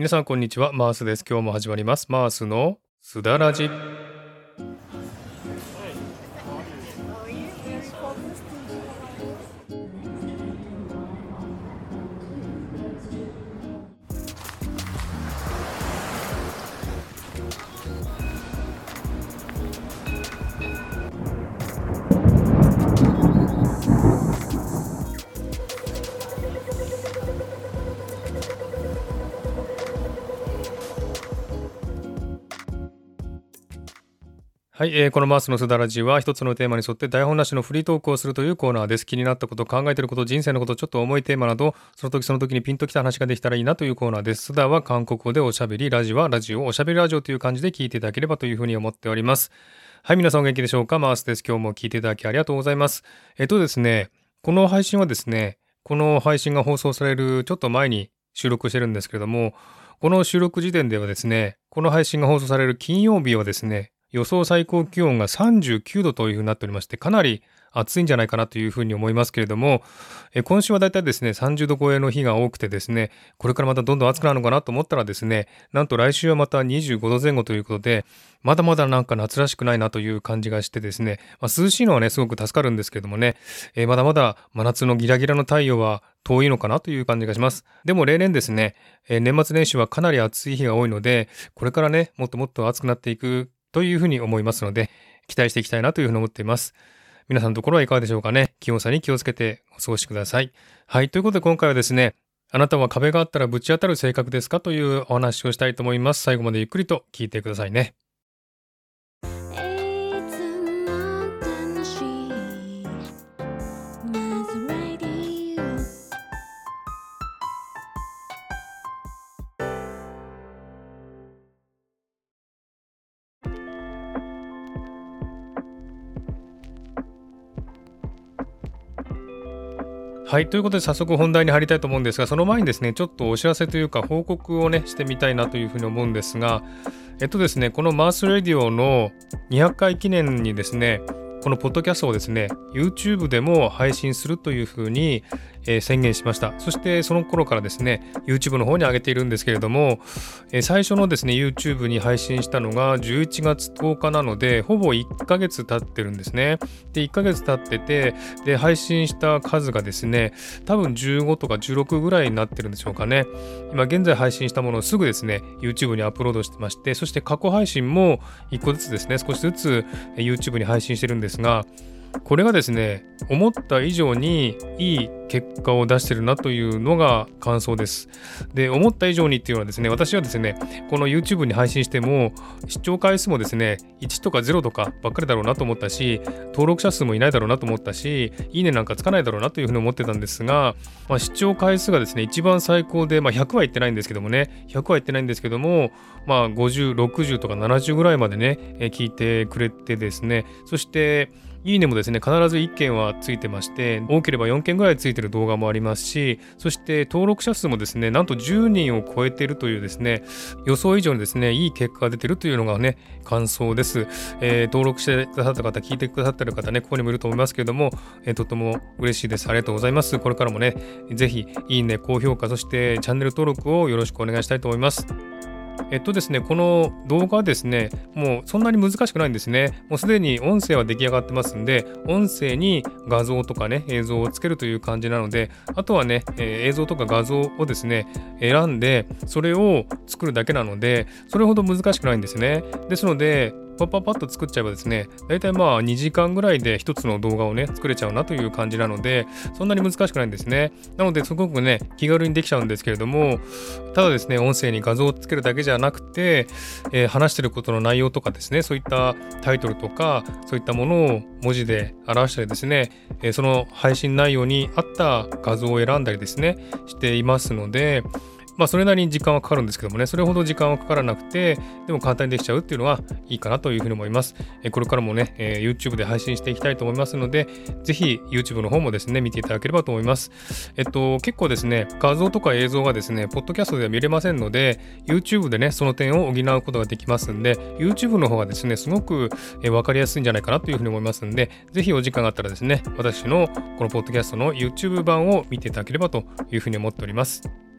皆さんこんにちは。マースです。今日も始まります。マースのすだらじ。はい、えー、このマースのすだらじは一つのテーマに沿って台本なしのフリートークをするというコーナーです。気になったこと、考えてること、人生のこと、ちょっと重いテーマなど、その時その時にピンときた話ができたらいいなというコーナーです。すだは韓国語でおしゃべり、ラジはラジオ、おしゃべりラジオという感じで聞いていただければというふうに思っております。はい、皆さんお元気でしょうか？マースです。今日も聞いていただきありがとうございます。えっとですね、この配信はですね、この配信が放送されるちょっと前に収録してるんですけれども、この収録時点ではですね、この配信が放送される金曜日はですね、予想最高気温が39度というふうになっておりまして、かなり暑いんじゃないかなというふうに思いますけれども、え今週はだいたいですね、30度超えの日が多くてですね、これからまたどんどん暑くなるのかなと思ったらですね、なんと来週はまた25度前後ということで、まだまだなんか夏らしくないなという感じがしてですね、まあ、涼しいのはね、すごく助かるんですけどもね、え、まだまだ真夏のギラギラの太陽は遠いのかなという感じがします。でも例年ですね、え、年末年始はかなり暑い日が多いので、これからね、もっともっと暑くなっていくというふうに思いますので、期待していきたいなというふうに思っています。皆さんのところはいかがでしょうかね？気温差に気をつけてお過ごしください。はい。ということで今回はですね、あなたは壁があったらぶち当たる性格ですか？というお話をしたいと思います。最後までゆっくりと聞いてくださいね。はい。ということで早速本題に入りたいと思うんですが、その前にですね、ちょっとお知らせというか報告をね、してみたいなというふうに思うんですが、えっとですね、このマースレディオの200回記念にですね、このポッドキャストをですね、YouTube でも配信するというふうに、え、宣言しました。そしてその頃からですね、YouTube の方に上げているんですけれども、え、最初のですね、YouTube に配信したのが11月10日なので、ほぼ1ヶ月経ってるんですね。で、1ヶ月経ってて、で、配信した数がですね、多分15とか16ぐらいになってるんでしょうかね。今現在配信したものをすぐですね、YouTube にアップロードしてまして、そして過去配信も1個ずつですね、少しずつ YouTube に配信してるんですが、これがですね思った以上にいい結果を出してるなというのが感想です。で思った以上にっていうのはですね私はですねこの YouTube に配信しても視聴回数もですね1とか0とかばっかりだろうなと思ったし登録者数もいないだろうなと思ったしいいねなんかつかないだろうなというふうに思ってたんですが、まあ、視聴回数がですね一番最高で、まあ、100はいってないんですけどもね100はいってないんですけどもまあ50、60とか70ぐらいまでね聞いてくれてですねそしていいねもですね、必ず1件はついてまして、多ければ4件ぐらいついてる動画もありますし、そして登録者数もですね、なんと10人を超えているというですね、予想以上にですね、いい結果が出てるというのがね、感想です。えー、登録してくださった方、聞いてくださってる方ね、ここにもいると思いますけれども、えー、とても嬉しいです。ありがとうございます。これからもね、ぜひ、いいね、高評価、そしてチャンネル登録をよろしくお願いしたいと思います。えっとですね、この動画はですね、もうそんなに難しくないんですね。もうすでに音声は出来上がってますんで、音声に画像とかね、映像をつけるという感じなので、あとはね、えー、映像とか画像をですね、選んで、それを作るだけなので、それほど難しくないんですね。ですので、パッパッパッと作っちゃえばですね、大体まあ2時間ぐらいで1つの動画をね、作れちゃうなという感じなので、そんなに難しくないんですね。なので、すごくね、気軽にできちゃうんですけれども、ただですね、音声に画像をつけるだけじゃなくて、えー、話してることの内容とかですね、そういったタイトルとか、そういったものを文字で表したりですね、えー、その配信内容に合った画像を選んだりですね、していますので、まあ、それなりに時間はかかるんですけどもね、それほど時間はかからなくて、でも簡単にできちゃうっていうのはいいかなというふうに思います。えこれからもね、え YouTube で配信していきたいと思いますので、ぜひ YouTube の方もですね、見ていただければと思います。えっと、結構ですね、画像とか映像がですね、ポッドキャストでは見れませんので、YouTube でね、その点を補うことができますんで、YouTube の方がですね、すごく分かりやすいんじゃないかなというふうに思いますんで、ぜひお時間があったらですね、私のこのポッドキャストの YouTube 版を見ていただければというふうに思っております。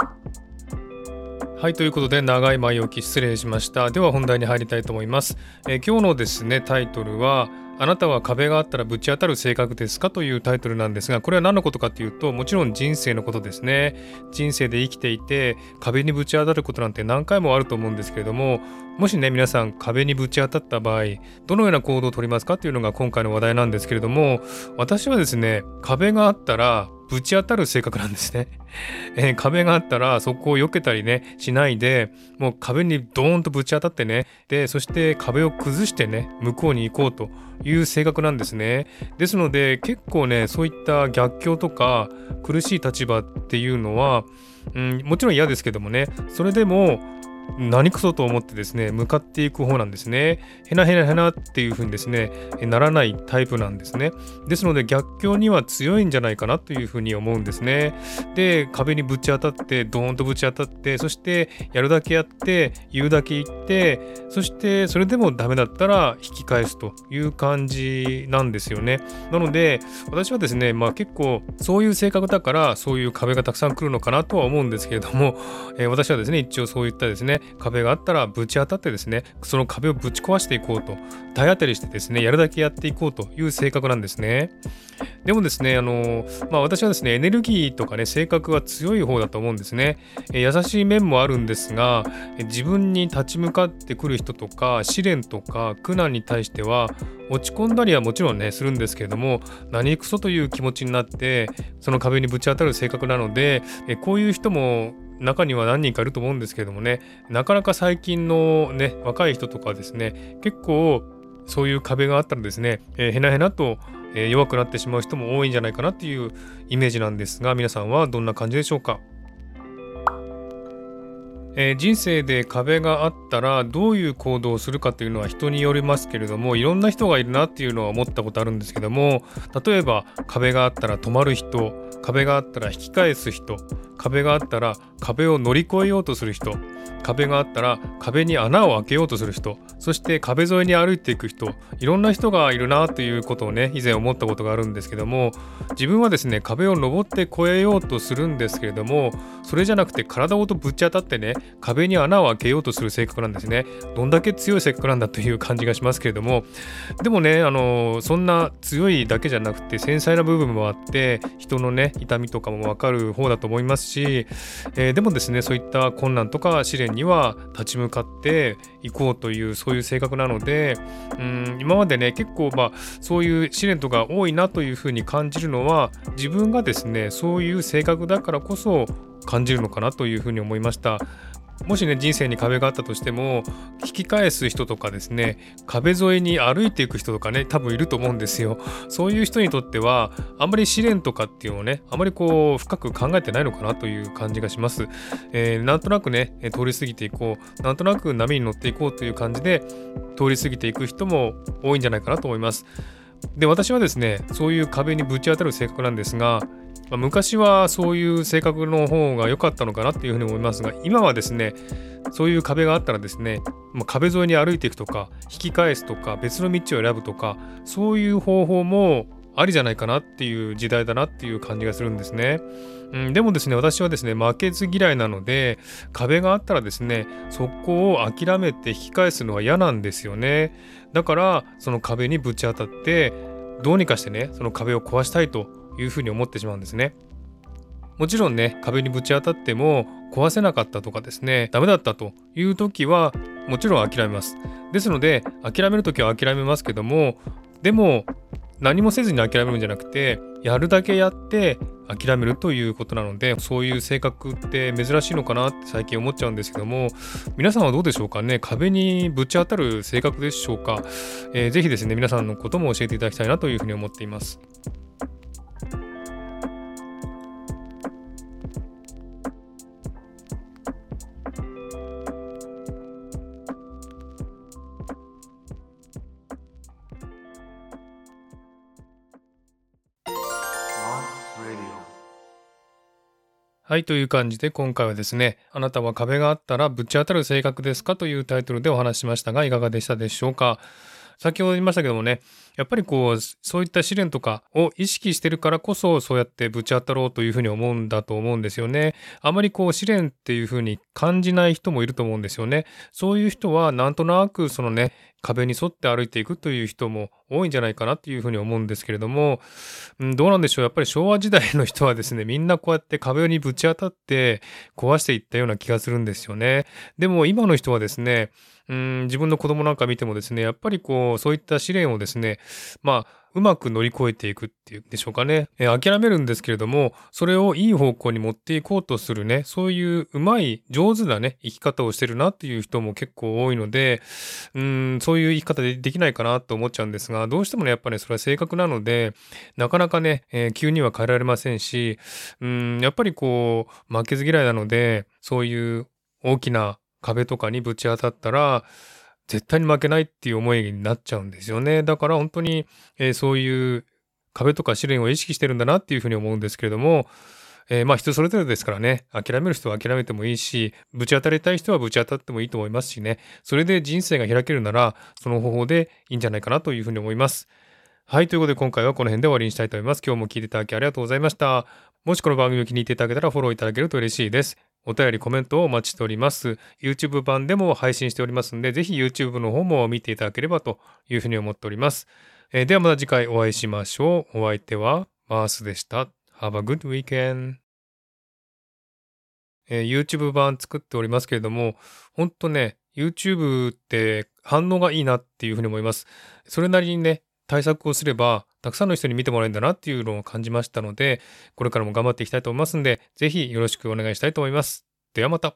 はいということで長い前置き失礼しましたでは本題に入りたいと思います、えー、今日のですねタイトルはあなたは壁があったらぶち当たる性格ですかというタイトルなんですが、これは何のことかというと、もちろん人生のことですね。人生で生きていて、壁にぶち当たることなんて何回もあると思うんですけれども、もしね、皆さん壁にぶち当たった場合、どのような行動をとりますかというのが今回の話題なんですけれども、私はですね、壁があったら、ぶち当たる性格なんですね。えー、壁があったらそこを避けたりねしないでもう壁にドーンとぶち当たってねでそして壁を崩してね向こうに行こうという性格なんですね。ですので結構ねそういった逆境とか苦しい立場っていうのは、うん、もちろん嫌ですけどもねそれでも何くそと思ってですね向かっていく方なんですね。へなへなへなっていう風にですねならないタイプなんですね。ですので逆境には強いんじゃないかなという風に思うんですね。で壁にぶち当たってドーンとぶち当たってそしてやるだけやって言うだけ言ってそしてそれでもダメだったら引き返すという感じなんですよね。なので私はですねまあ結構そういう性格だからそういう壁がたくさん来るのかなとは思うんですけれども、えー、私はですね一応そういったですねね壁があったらぶち当たってですねその壁をぶち壊していこうと体当たりしてですねやるだけやっていこうという性格なんですね。でもですねあのまあ私はですねエネルギーとかね性格は強い方だと思うんですね。優しい面もあるんですが自分に立ち向かってくる人とか試練とか苦難に対しては落ち込んだりはもちろんねするんですけれども何クソという気持ちになってその壁にぶち当たる性格なのでこういう人も中には何人かいると思うんですけどもねなかなか最近のね若い人とかですね結構そういう壁があったらですね、えー、へなへなと、えー、弱くなってしまう人も多いんじゃないかなっていうイメージなんですが皆さんはどんな感じでしょうか？えー、人生で壁があったらどういう行動をするかというのは人によりますけれどもいろんな人がいるなっていうのは思ったことあるんですけども例えば壁があったら止まる人壁があったら引き返す人壁があったら壁を乗り越えようとする人壁があったら壁に穴を開けようとする人そして壁沿いに歩いていく人いろんな人がいるなということをね以前思ったことがあるんですけども自分はですね壁を登って越えようとするんですけれどもそれじゃなくて体ごとぶち当たってね壁に穴を開けようとする性格なんですね。どんだけ強い性格なんだという感じがしますけれどもでもねあのそんな強いだけじゃなくて繊細な部分もあって人のね痛みとかもわかる方だと思いますし、えー、でもですねそういった困難とか試練には立ち向かっていこうというそういう性格なのでうん今までね結構まあそういう試練とか多いなというふうに感じるのは自分がですねそういう性格だからこそ感じるのかなというふうに思いました。もしね人生に壁があったとしても引き返す人とかですね壁沿いに歩いていく人とかね多分いると思うんですよ。そういう人にとってはあんまり試練とかっていうのをねあまりこう深く考えてないのかなという感じがします、えー、なんとなくね通り過ぎていこうなんとなく波に乗っていこうという感じで通り過ぎていく人も多いんじゃないかなと思います。で私はですねそういう壁にぶち当たる性格なんですがまあ、昔はそういう性格の方が良かったのかなっていうふうに思いますが今はですねそういう壁があったらですね、まあ、壁沿いに歩いていくとか引き返すとか別の道を選ぶとかそういう方法もありじゃないかなっていう時代だなっていう感じがするんですね。うん、でもですね私はですね負けず嫌いなので壁があったらですねそこを諦めて引き返すのは嫌なんですよね。だからその壁にぶち当たってどうにかしてねその壁を壊したいというふうに思ってしまうんですね。もちろんね壁にぶち当たっても壊せなかったとかですねダメだったという時はもちろん諦めます。ですので諦める時は諦めますけどもでも何もせずに諦めるんじゃなくてやるだけやって諦めるということなのでそういう性格って珍しいのかなって最近思っちゃうんですけども皆さんはどうでしょうかね？壁にぶち当たる性格でしょうか、えー、ぜですね皆さんのことも教えていただきたいなというふうに思っています。はい、という感じで今回はですね、あなたは壁があったらぶち当たる性格ですかというタイトルでお話ししましたが、いかがでしたでしょうか？先ほど言いましたけどもね、やっぱりこう、そういった試練とかを意識してるからこそ、そうやってぶち当たろうというふうに思うんだと思うんですよね。あまりこう、試練っていうふうに感じない人もいると思うんですよね。そういう人は、なんとなくそのね、壁に沿って歩いていくという人も多いんじゃないかなというふうに思うんですけれども、うん、どうなんでしょう。やっぱり昭和時代の人はですね、みんなこうやって壁にぶち当たって壊していったような気がするんですよね。でも今の人はですね、うん、自分の子供なんか見てもですね、やっぱりこう、そういった試練をですね、まあ、うまく乗り越えていくっていうんでしょうかね。え諦めるんですけれども、それをいい方向に持っていこうとするね、そういううまい、上手なね、生き方をしてるなっていう人も結構多いので、うん、そういう生き方でできないかなと思っちゃうんですが、どうしてもね、やっぱり、ね、それは性格なので、なかなかね、えー、急には変えられませんし、うん、やっぱりこう、負けず嫌いなので、そういう大きな壁とかにぶち当たったら、絶対に負けないっていう思いになっちゃうんですよね。だから本当に、えー、そういう壁とか試練を意識してるんだなっていうふうに思うんですけれども、えー、まあ人それぞれですからね、諦める人は諦めてもいいし、ぶち当たりたい人はぶち当たってもいいと思いますしね、それで人生が開けるなら、その方法でいいんじゃないかなというふうに思います。はい、ということで今回はこの辺で終わりにしたいと思います。今日も聞いていただきありがとうございました。もしこの番組を気に入っていただけたらフォローいただけると嬉しいです。お便り、コメントをお待ちしております。YouTube 版でも配信しておりますので、ぜひ YouTube の方も見ていただければというふうに思っております。えー、ではまた次回お会いしましょう。お相手はマースでした。Have a good weekend. えー、YouTube 版作っておりますけれども、ほんとね、YouTube って反応がいいなっていうふうに思います。それなりにね、対策をすれば、たくさんの人に見てもらえるんだなっていうのを感じましたので、これからも頑張っていきたいと思いますんで、ぜひよろしくお願いしたいと思います。ではまた。